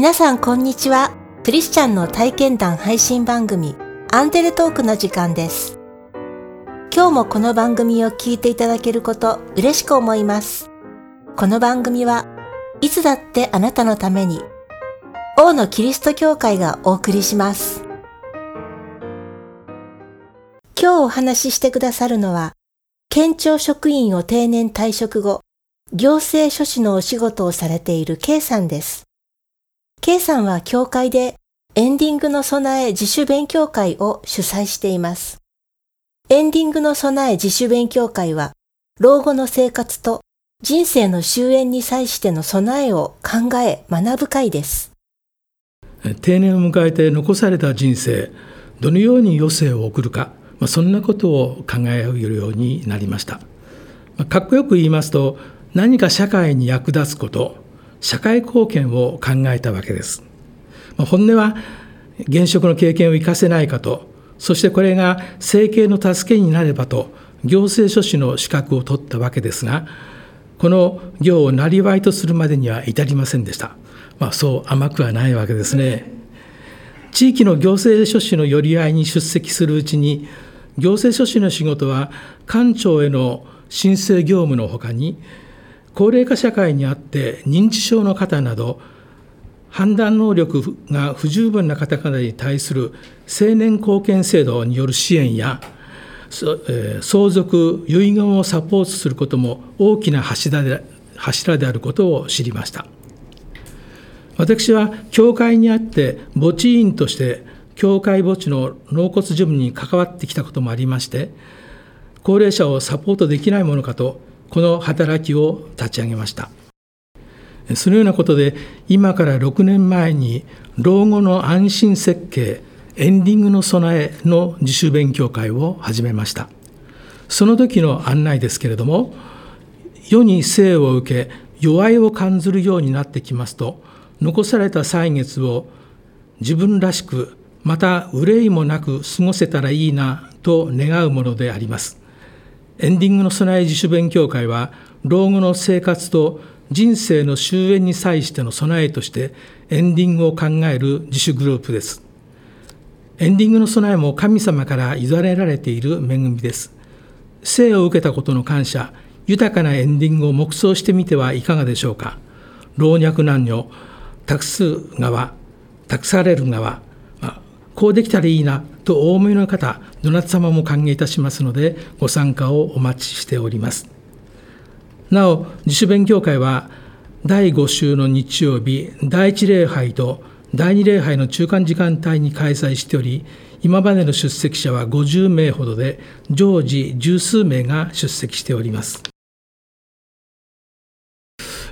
皆さんこんにちは。クリスチャンの体験談配信番組アンデルトークの時間です。今日もこの番組を聞いていただけること嬉しく思います。この番組はいつだってあなたのために王のキリスト教会がお送りします。今日お話ししてくださるのは県庁職員を定年退職後、行政書士のお仕事をされている K さんです。K さんは教会でエンディングの備え自主勉強会を主催しています。エンディングの備え自主勉強会は、老後の生活と人生の終焉に際しての備えを考え学ぶ会です。定年を迎えて残された人生、どのように余生を送るか、まあ、そんなことを考えるようになりました。まあ、かっこよく言いますと、何か社会に役立つこと、社会貢献を考えたわけです。本音は現職の経験を生かせないかと、そしてこれが政権の助けになればと、行政書士の資格を取ったわけですが、この行をなりわいとするまでには至りませんでした。まあ、そう甘くはないわけですね。地域の行政書士の寄り合いに出席するうちに、行政書士の仕事は官庁への申請業務のほかに、高齢化社会にあって認知症の方など判断能力が不十分な方々に対する青年貢献制度による支援や相続遺言をサポートすることも大きな柱で柱であることを知りました。私は教会にあって墓地委員として教会墓地の納骨事務に関わってきたこともありまして高齢者をサポートできないものかとこの働きを立ち上げました。そのようなことで、今から6年前に、老後の安心設計、エンディングの備えの自主勉強会を始めました。その時の案内ですけれども、世に生を受け、弱いを感じるようになってきますと、残された歳月を自分らしく、また憂いもなく過ごせたらいいなと願うものであります。エンディングの備え自主勉強会は、老後の生活と人生の終焉に際しての備えとして、エンディングを考える自主グループです。エンディングの備えも神様から委ねられている恵みです。生を受けたことの感謝、豊かなエンディングを黙想してみてはいかがでしょうか。老若男女、託す側、託される側、こうできたらいいなとお思いの方、どなた様も歓迎いたしますので、ご参加をお待ちしております。なお、自主勉強会は、第5週の日曜日、第1礼拝と第2礼拝の中間時間帯に開催しており、今までの出席者は50名ほどで、常時十数名が出席しております。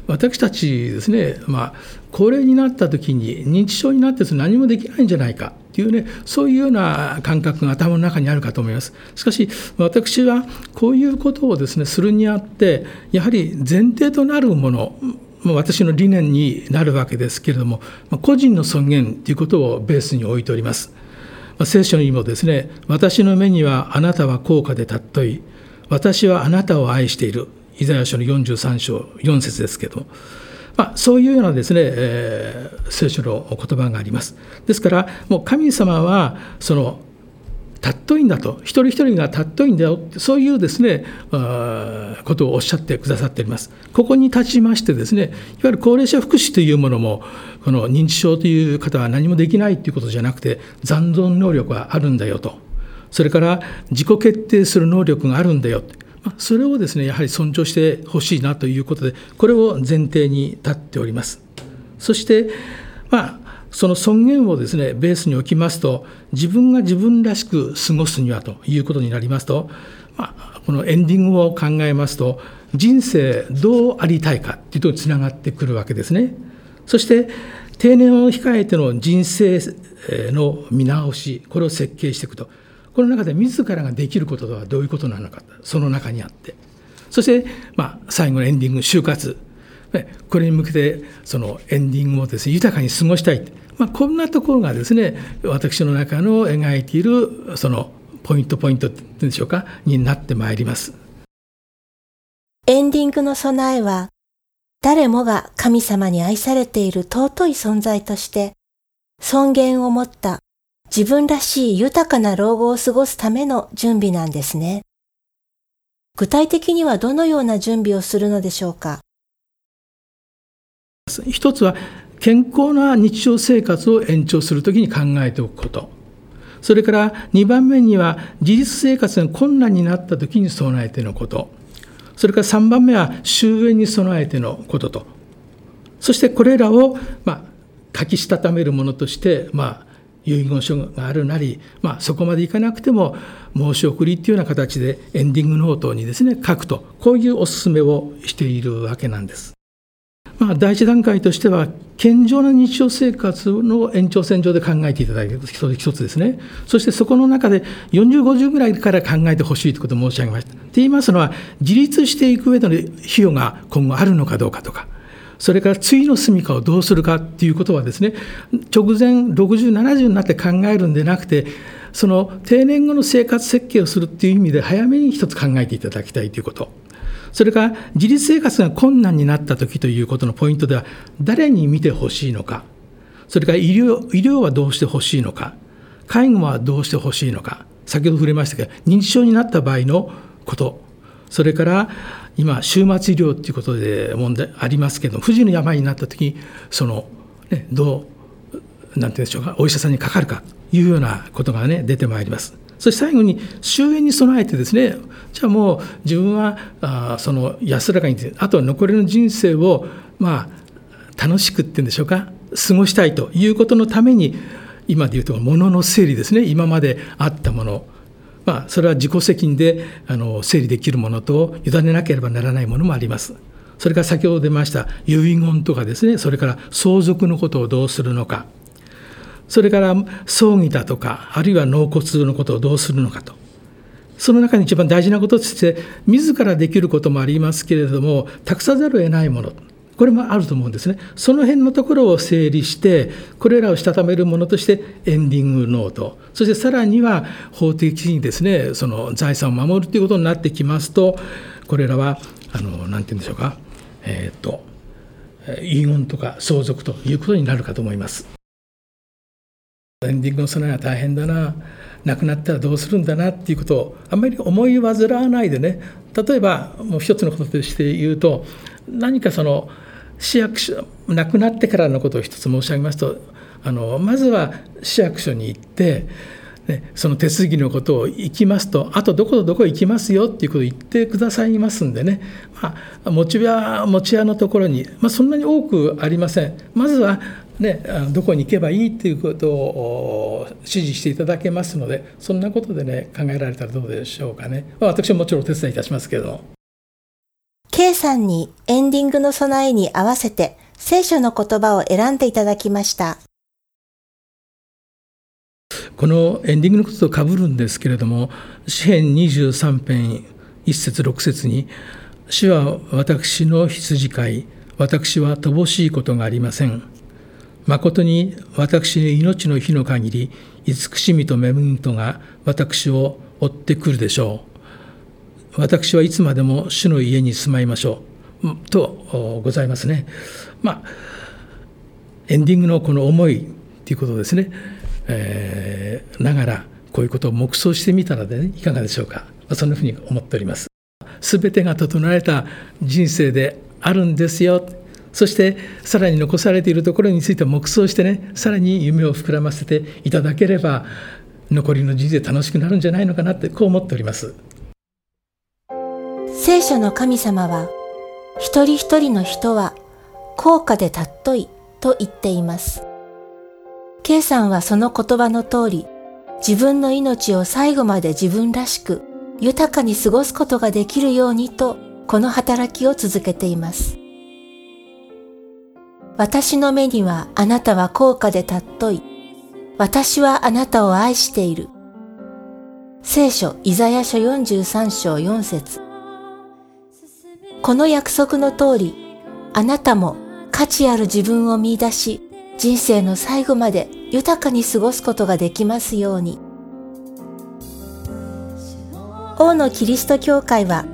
私たちですね、まあ、高齢になった時に認知症になって何もできないんじゃないかっていうねそういうような感覚が頭の中にあるかと思います。しかし私はこういうことをですねするにあってやはり前提となるもの私の理念になるわけですけれども個人の尊厳ということをベースに置いております。聖書にもですね私の目にはあなたは高価で尊い私はあなたを愛している。イザヤ書の43章4節ですけど、まあ、そういうようなですね、えー、聖書の言葉があります。ですから、もう神様は、その、尊いんだと、一人一人が尊いんだよ、そういうですね、ことをおっしゃってくださっております。ここに立ちましてですね、いわゆる高齢者福祉というものも、この認知症という方は何もできないということじゃなくて、残存能力はあるんだよと。それから自己決定する能力があるんだよと。それをですねやはり尊重してほしいなということでこれを前提に立っております。そしてまあその尊厳をですねベースに置きますと自分が自分らしく過ごすにはということになりますと、まあ、このエンディングを考えますと人生どうありたいかというとつながってくるわけですね。そして定年を控えての人生の見直しこれを設計していくと。この中で自らができることとはどういうことなのかその中にあって。そして、まあ、最後のエンディング就活。これに向けてそのエンディングをです、ね、豊かに過ごしたい、まあ、こんなところがですね私の中の描いているそのポイントポイントっていうんでしょうかになってまいります。エンディングの備えは誰もが神様に愛されている尊い存在として、尊厳を持った自分らしい豊かな老後を過ごすための準備なんですね。具体的にはどのような準備をするのでしょうか？一つは健康な日常生活を延長するときに考えておくこと。それから2番目には自立生活が困難になったときに備えてのこと。それから3番目は終焉に備えてのことと。そしてこれらを、まあ、書きしたためるものとして、まあ、遺言書があるなり、まあ、そこまでいかなくても申し送りっていうような形でエンディングノートにですね書くとこういうお勧めをしているわけなんです。まあ、第一段階としては、健常な日常生活の延長線上で考えていただける一つですね。そしてそこの中で40、50ぐらいから考えてほしいということを申し上げました。と言いますのは、自立していく上での費用が今後あるのかどうかとか、それから次の住みかをどうするかっていうことはですね、直前60、70になって考えるんでなくて、その定年後の生活設計をするっていう意味で早めに一つ考えていただきたいということ。それから自立生活が困難になった時ということのポイントでは誰に見てほしいのか。それから医療医療はどうしてほしいのか。介護はどうしてほしいのか。先ほど触れましたけど認知症になった場合のこと。それから今終末医療ということで問題ありますけど不治の病になった時にその、ね、どうなんていうんでしょうかお医者さんにかかるかというようなことがね出てまいります。そして最後に終焉に備えてですねじゃあもう自分はあその安らかにあとは残りの人生をまあ楽しくっていうんでしょうか過ごしたいということのために今で言うと物の整理ですね今まであったものまあ、それは自己責任であの整理できるものと委ねなければならないものもあります。それから先ほど出ました遺言とかですね。それから相続のことをどうするのか。それから葬儀だとかあるいは納骨のことをどうするのかと。その中に一番大事なこととして自らできることもありますけれども託さざるを得ないもの。これもあると思うんですね。その辺のところを整理してこれらをしたためるものとしてエンディングノート。そしてさらには法的にですねその財産を守るということになってきますとこれらはあの何て言うんでしょうか。えっ、と遺言とか相続ということになるかと思います。エンディングの備えは大変だな。亡くなったらどうするんだな。っていうことをあんまり思い煩わないでね。例えばもう一つのこととして言うと何かその市役所亡くなってからのことを一つ申し上げますとあのまずは市役所に行ってね、その手続きのことを行きますと、あとどこどこ行きますよっていうことを言ってくださいますんでね、まあ、持ち屋持ち屋のところに、まあ、そんなに多くありません。まずはね、どこに行けばいいっていうことを指示していただけますので、そんなことでね、考えられたらどうでしょうかね。まあ、私はもちろんお手伝いいたしますけども。K さんにエンディングの備えに合わせて聖書の言葉を選んでいただきました。このエンディングのこととかぶるんですけれども、詩編23編1節6節に、主は私の羊飼い、私は乏しいことがありません。誠に私の命の日の限り慈しみと恵みとが私を追ってくるでしょう私はいつまでも主の家に住まいましょう。とございますね。まあエンディングのこの思いということですね、えー、ながらこういうことを黙想してみたらで、ね、いかがでしょうか、まあ、そんなふうに思っております。全てが整えた人生であるんですよ。そしてさらに残されているところについて黙想してねさらに夢を膨らませていただければ残りの人生楽しくなるんじゃないのかなってこう思っております。聖書の神様は一人一人の人は高価で尊いと言っています K さんはその言葉の通り自分の命を最後まで自分らしく豊かに過ごすことができるようにとこの働きを続けています。私の目にはあなたは高価で尊い。私はあなたを愛している。聖書イザヤ書43章4節この約束の通り、あなたも価値ある自分を見出し、人生の最後まで豊かに過ごすことができますように。王のキリスト教会は、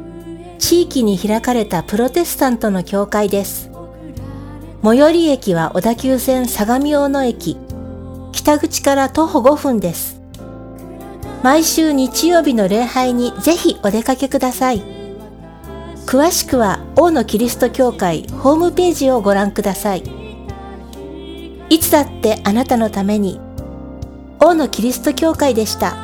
地域に開かれたプロテスタントの教会です。最寄り駅は小田急線相模大野駅。北口から徒歩5分です。毎週日曜日の礼拝にぜひお出かけください。詳しくは王のキリスト教会ホームページをご覧ください。いつだってあなたのために王のキリスト教会でした。